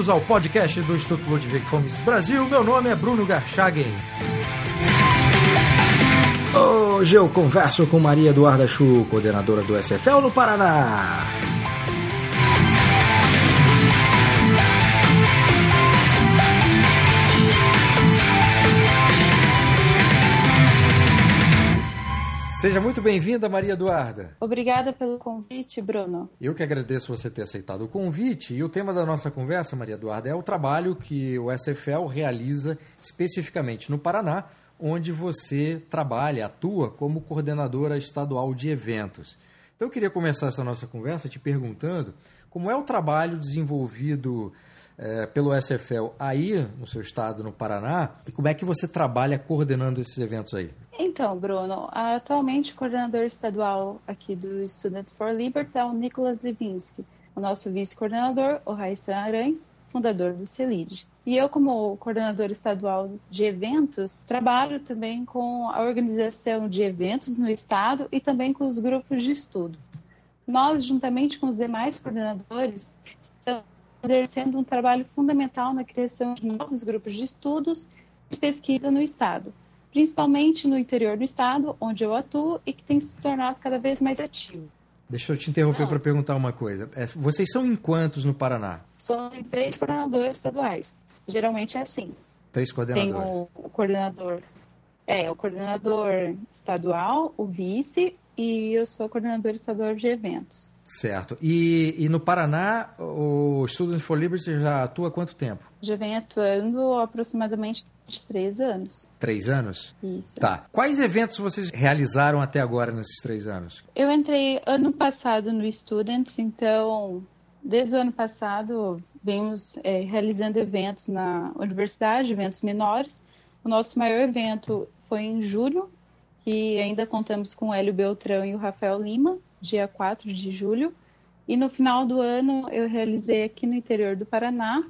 bem-vindos ao podcast do Instituto Ludwig Fomes Brasil. Meu nome é Bruno Garchagen. Hoje eu converso com Maria Eduarda Chu, coordenadora do SFL no Paraná. Seja muito bem-vinda, Maria Eduarda. Obrigada pelo convite, Bruno. Eu que agradeço você ter aceitado o convite. E o tema da nossa conversa, Maria Eduarda, é o trabalho que o SFL realiza especificamente no Paraná, onde você trabalha, atua como coordenadora estadual de eventos. Então, eu queria começar essa nossa conversa te perguntando como é o trabalho desenvolvido é, pelo SFL aí no seu estado, no Paraná, e como é que você trabalha coordenando esses eventos aí? Então, Bruno, atualmente o coordenador estadual aqui do Students for Liberty é o Nicolas Levinsky, o nosso vice-coordenador, o Raissan Arães, fundador do CELID. E eu, como coordenador estadual de eventos, trabalho também com a organização de eventos no estado e também com os grupos de estudo. Nós, juntamente com os demais coordenadores, estamos exercendo um trabalho fundamental na criação de novos grupos de estudos e pesquisa no estado principalmente no interior do estado, onde eu atuo e que tem se tornado cada vez mais ativo. Deixa eu te interromper para perguntar uma coisa. É, vocês são em quantos no Paraná? São três coordenadores estaduais. Geralmente é assim. Três coordenadores. Tem o, o coordenador, é, o coordenador estadual, o vice e eu sou coordenador estadual de eventos. Certo. E, e no Paraná, o Students for Liberty já atua há quanto tempo? Já vem atuando aproximadamente de três anos. Três anos? Isso. Tá. Quais eventos vocês realizaram até agora nesses três anos? Eu entrei ano passado no Students, então desde o ano passado vemos é, realizando eventos na universidade, eventos menores. O nosso maior evento foi em julho, que ainda contamos com o Hélio Beltrão e o Rafael Lima, dia 4 de julho. E no final do ano eu realizei aqui no interior do Paraná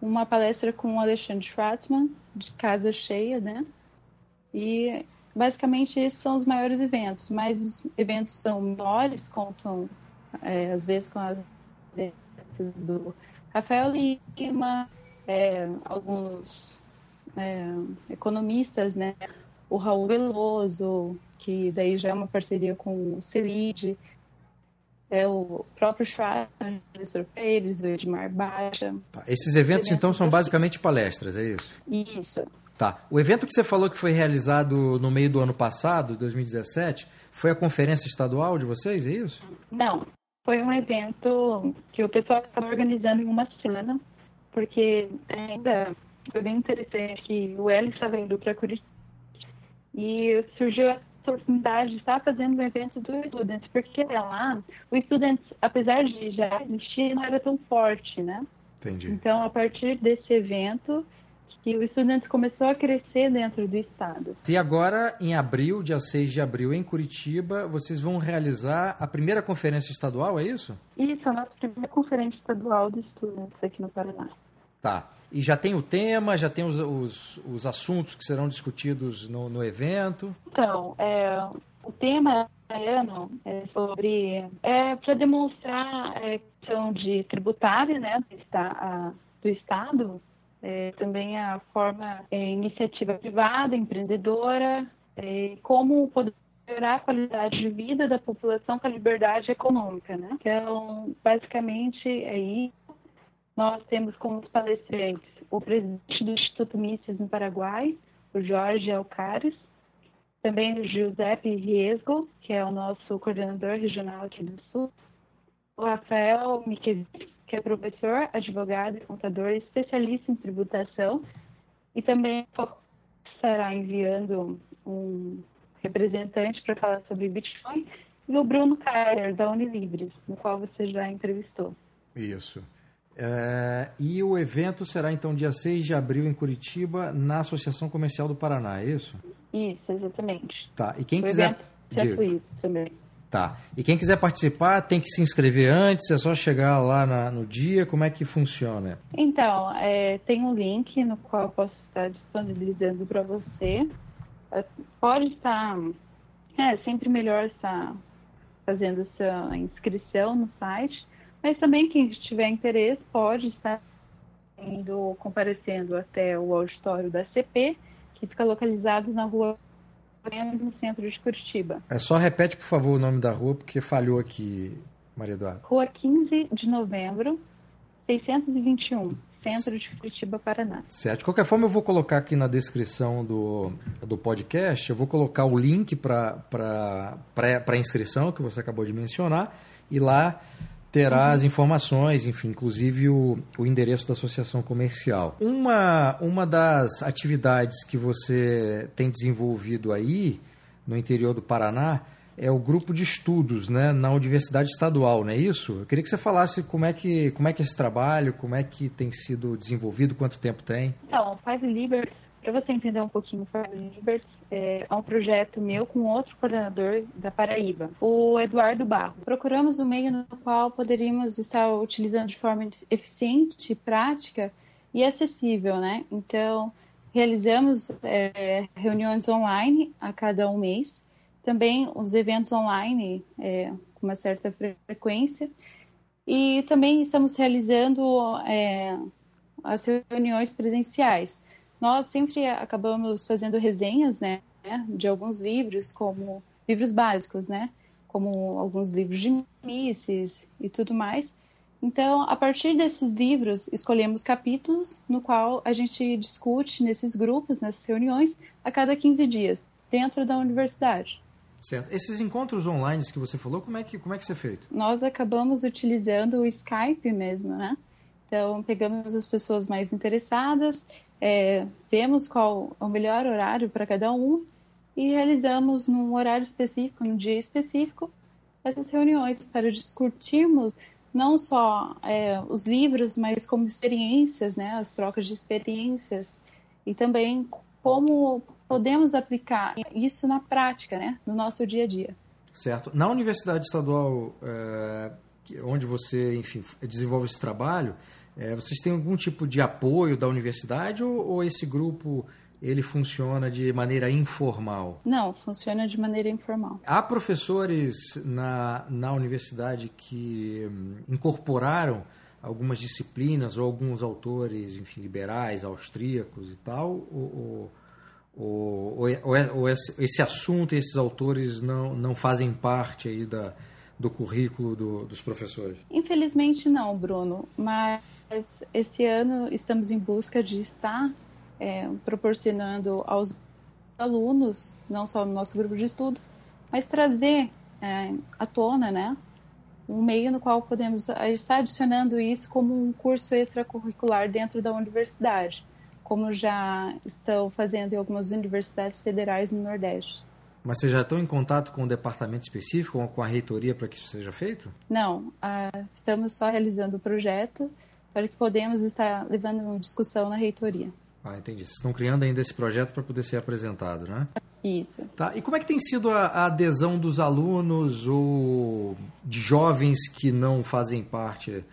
uma palestra com o Alexandre Schwartzman, de casa cheia, né? E basicamente esses são os maiores eventos, mas os eventos são menores, contam é, às vezes com as do Rafael Lima, é, alguns é, economistas, né? O Raul Veloso, que daí já é uma parceria com o Celide, é o próprio o Pérez, o Edmar Baixa. Tá. Esses eventos, então, são basicamente palestras, é isso? Isso. Tá. O evento que você falou que foi realizado no meio do ano passado, 2017, foi a conferência estadual de vocês, é isso? Não. Foi um evento que o pessoal estava organizando em uma semana, porque ainda foi bem interessante que o Hélio estava indo para Curitiba e surgiu oportunidade de estar fazendo um evento do Students, porque lá o Students, apesar de já existir, não era tão forte, né? Entendi. Então, a partir desse evento, que o Students começou a crescer dentro do estado. E agora, em abril, dia 6 de abril, em Curitiba, vocês vão realizar a primeira conferência estadual, é isso? Isso, a nossa primeira conferência estadual de Students aqui no Paraná. Tá. E já tem o tema, já tem os, os, os assuntos que serão discutidos no, no evento? Então, é, o tema ano é sobre é para demonstrar a questão de tributária né do, do estado é, também a forma é, iniciativa privada empreendedora é, como poder melhorar a qualidade de vida da população com a liberdade econômica né então basicamente aí nós temos como palestrantes o presidente do Instituto Mises no Paraguai, o Jorge Alcares, também o Giuseppe Riesgo, que é o nosso coordenador regional aqui do Sul, o Rafael Miquevich, que é professor, advogado e contador especialista em tributação, e também estará enviando um representante para falar sobre Bitcoin, e o Bruno Kaiser, da Unilibres, no qual você já entrevistou. Isso. É, e o evento será então dia 6 de abril em Curitiba, na Associação Comercial do Paraná, é isso? Isso, exatamente. Tá. E quem o quiser. Evento também. Tá. E quem quiser participar tem que se inscrever antes, é só chegar lá na, no dia, como é que funciona? Então, é, tem um link no qual eu posso estar disponibilizando para você. É, pode estar. É sempre melhor estar fazendo sua inscrição no site mas também quem tiver interesse pode estar indo comparecendo até o auditório da CP, que fica localizado na rua no centro de Curitiba. É só repete, por favor, o nome da rua, porque falhou aqui, Maria Eduarda. Rua 15 de novembro, 621, centro de Curitiba, Paraná. Certo. De qualquer forma, eu vou colocar aqui na descrição do, do podcast, eu vou colocar o link para a inscrição que você acabou de mencionar, e lá terá as informações, enfim, inclusive o, o endereço da associação comercial. Uma, uma das atividades que você tem desenvolvido aí no interior do Paraná é o grupo de estudos né, na Universidade Estadual, não é isso? Eu queria que você falasse como é que, como é que é esse trabalho, como é que tem sido desenvolvido, quanto tempo tem. Então, Five Libers para você entender um pouquinho o Fábio é, é um projeto meu com outro coordenador da Paraíba, o Eduardo Barro. Procuramos um meio no qual poderíamos estar utilizando de forma eficiente, prática e acessível, né? Então, realizamos é, reuniões online a cada um mês, também os eventos online é, com uma certa frequência, e também estamos realizando é, as reuniões presenciais nós sempre acabamos fazendo resenhas, né, de alguns livros, como livros básicos, né, como alguns livros de Mises e tudo mais. Então, a partir desses livros, escolhemos capítulos no qual a gente discute nesses grupos, nessas reuniões, a cada 15 dias, dentro da universidade. Certo. Esses encontros online que você falou, como é que, como é que é feito? Nós acabamos utilizando o Skype mesmo, né? Então, pegamos as pessoas mais interessadas, é, vemos qual é o melhor horário para cada um e realizamos num horário específico, num dia específico, essas reuniões para discutirmos não só é, os livros, mas como experiências, né, as trocas de experiências e também como podemos aplicar isso na prática, né, no nosso dia a dia. Certo. Na Universidade Estadual, é, onde você, enfim, desenvolve esse trabalho, é, vocês têm algum tipo de apoio da universidade ou, ou, esse grupo ele funciona de maneira informal? Não, funciona de maneira informal. Há professores na, na universidade que hum, incorporaram algumas disciplinas ou alguns autores, enfim, liberais, austríacos e tal, ou, ou, ou, ou esse assunto e esses autores não, não fazem parte aí da, do currículo do, dos professores? Infelizmente não, Bruno, mas esse ano estamos em busca de estar é, proporcionando aos alunos, não só no nosso grupo de estudos, mas trazer é, à tona, né, um meio no qual podemos estar adicionando isso como um curso extracurricular dentro da universidade, como já estão fazendo em algumas universidades federais no Nordeste. Mas vocês já estão em contato com um departamento específico, com a reitoria, para que isso seja feito? Não, ah, estamos só realizando o projeto para que podemos estar levando discussão na reitoria. Ah, entendi. Vocês estão criando ainda esse projeto para poder ser apresentado, né? Isso. Tá. E como é que tem sido a, a, adesão dos alunos ou de jovens que não fazem parte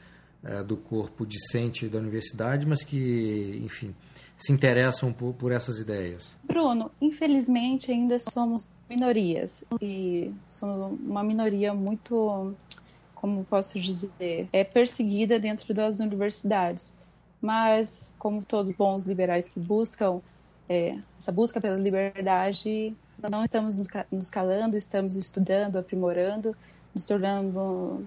é, do corpo discente da universidade, mas que, enfim, se interessam por, por essas ideias? Bruno, infelizmente ainda somos minorias e somos uma minoria muito como posso dizer, é perseguida dentro das universidades. Mas, como todos bons liberais que buscam é, essa busca pela liberdade, nós não estamos nos calando, estamos estudando, aprimorando, nos tornando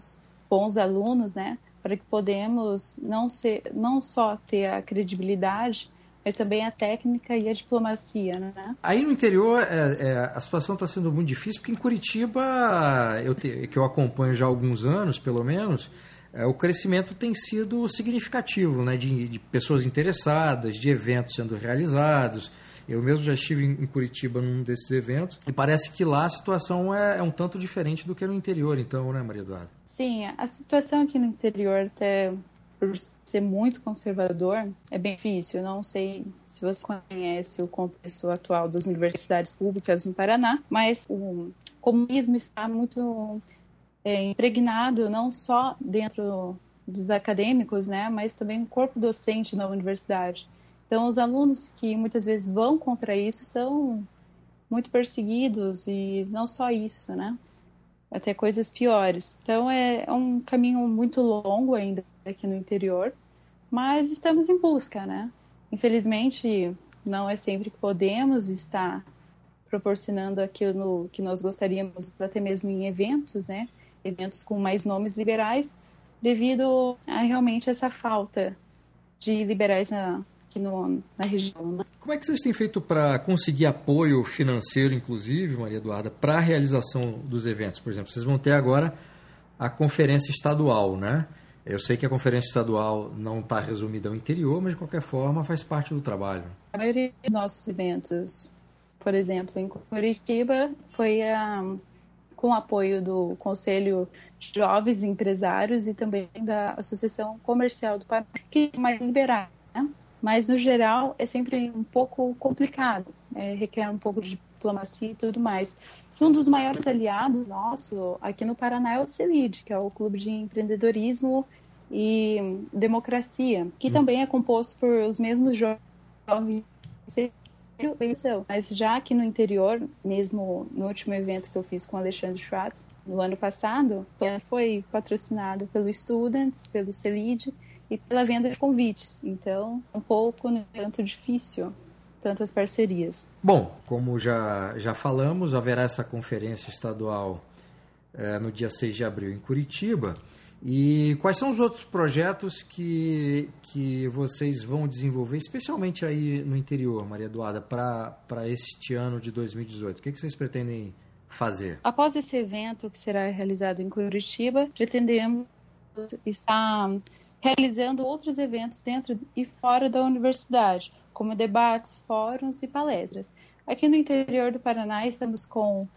bons alunos, né? Para que podemos não ser, não só ter a credibilidade, mas também a técnica e a diplomacia, né? Aí no interior é, é, a situação está sendo muito difícil, porque em Curitiba, eu te, que eu acompanho já há alguns anos, pelo menos, é, o crescimento tem sido significativo, né? De, de, pessoas interessadas, de eventos sendo realizados. Eu mesmo já estive em Curitiba num desses eventos e parece que lá a situação é, é um tanto diferente do que no interior, então, né, Maria Eduarda? Sim, a situação aqui no interior até por ser muito conservador, é bem difícil. não sei se você conhece o contexto atual das universidades públicas no Paraná, mas o comunismo está muito é, impregnado não só dentro dos acadêmicos, né, mas também no corpo docente na universidade. Então, os alunos que muitas vezes vão contra isso são muito perseguidos e não só isso, né? Até coisas piores. Então, é, é um caminho muito longo ainda aqui no interior, mas estamos em busca, né? Infelizmente, não é sempre que podemos estar proporcionando aquilo que nós gostaríamos, até mesmo em eventos, né? Eventos com mais nomes liberais, devido a realmente essa falta de liberais na, aqui no, na região. Né? Como é que vocês têm feito para conseguir apoio financeiro, inclusive, Maria Eduarda, para a realização dos eventos? Por exemplo, vocês vão ter agora a conferência estadual, né? Eu sei que a conferência estadual não está resumida ao interior, mas de qualquer forma faz parte do trabalho. A maioria dos nossos eventos, por exemplo, em Curitiba, foi um, com apoio do Conselho de Jovens Empresários e também da Associação Comercial do Paraná, que é mais liberal. Mas, no geral, é sempre um pouco complicado, é, requer um pouco de diplomacia e tudo mais. Um dos maiores aliados nosso aqui no Paraná é o CELID, que é o Clube de Empreendedorismo e Democracia, que hum. também é composto por os mesmos jovens mas já aqui no interior, mesmo no último evento que eu fiz com o Alexandre Schwartz, no ano passado, foi patrocinado pelo Students, pelo CELID e pela venda de convites. Então, um pouco, no tanto difícil tantas parcerias. Bom, como já, já falamos, haverá essa conferência estadual é, no dia 6 de abril em Curitiba. E quais são os outros projetos que, que vocês vão desenvolver, especialmente aí no interior, Maria Eduarda, para este ano de 2018? O que, que vocês pretendem fazer? Após esse evento que será realizado em Curitiba, pretendemos estar realizando outros eventos dentro e fora da universidade, como debates, fóruns e palestras. Aqui no interior do Paraná estamos com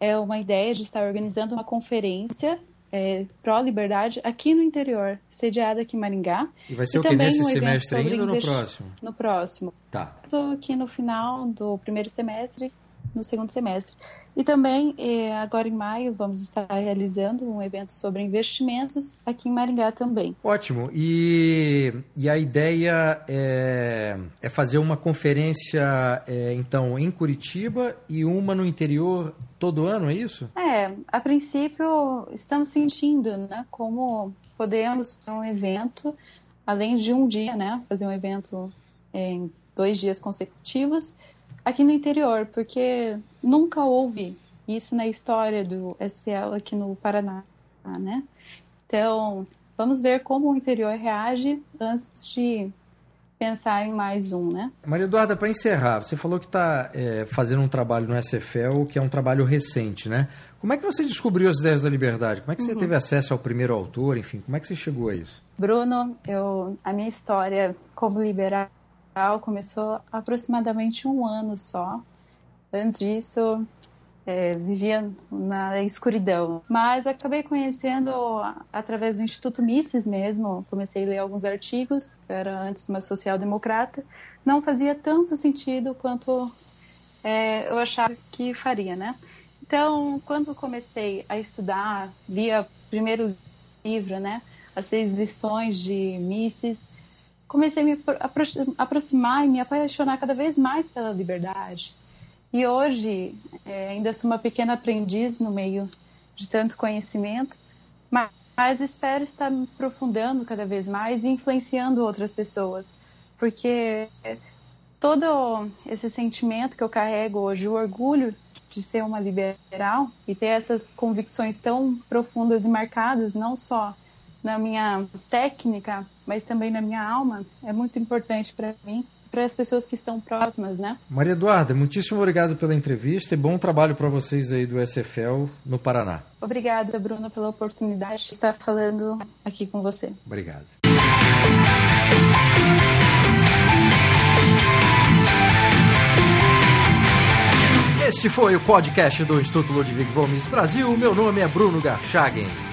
é, uma ideia de estar organizando uma conferência é, pró-liberdade aqui no interior, sediada aqui em Maringá. E vai ser e o que nesse um semestre ainda ou no próximo? No próximo. Tá. Estou aqui no final do primeiro semestre, no segundo semestre. E também, eh, agora em maio, vamos estar realizando um evento sobre investimentos aqui em Maringá também. Ótimo. E, e a ideia é, é fazer uma conferência, é, então, em Curitiba e uma no interior todo ano, é isso? É, a princípio, estamos sentindo né, como podemos fazer um evento, além de um dia, né, fazer um evento em dois dias consecutivos, aqui no interior, porque nunca houve isso na história do SPL aqui no Paraná, né? Então, vamos ver como o interior reage antes de pensar em mais um, né? Maria Eduarda, para encerrar, você falou que está é, fazendo um trabalho no SFL que é um trabalho recente, né? Como é que você descobriu as ideias da liberdade? Como é que você uhum. teve acesso ao primeiro autor? Enfim, como é que você chegou a isso? Bruno, eu, a minha história como liberal começou aproximadamente um ano só. Antes disso, é, vivia na escuridão. Mas acabei conhecendo através do Instituto Mises mesmo. Comecei a ler alguns artigos. Eu era antes uma social-democrata. Não fazia tanto sentido quanto é, eu achava que faria, né? Então, quando comecei a estudar, lia primeiro livro, né? As seis lições de Mises, comecei a me aproximar e me apaixonar cada vez mais pela liberdade. E hoje é, ainda sou uma pequena aprendiz no meio de tanto conhecimento, mas, mas espero estar me aprofundando cada vez mais e influenciando outras pessoas, porque todo esse sentimento que eu carrego hoje, o orgulho de ser uma liberal e ter essas convicções tão profundas e marcadas, não só na minha técnica, mas também na minha alma, é muito importante para mim, para as pessoas que estão próximas, né? Maria Eduarda, muitíssimo obrigado pela entrevista e bom trabalho para vocês aí do SFL no Paraná. Obrigada, Bruno, pela oportunidade de estar falando aqui com você. Obrigado. Este foi o podcast do Instituto Ludwig Gomes Brasil. Meu nome é Bruno Garchagen.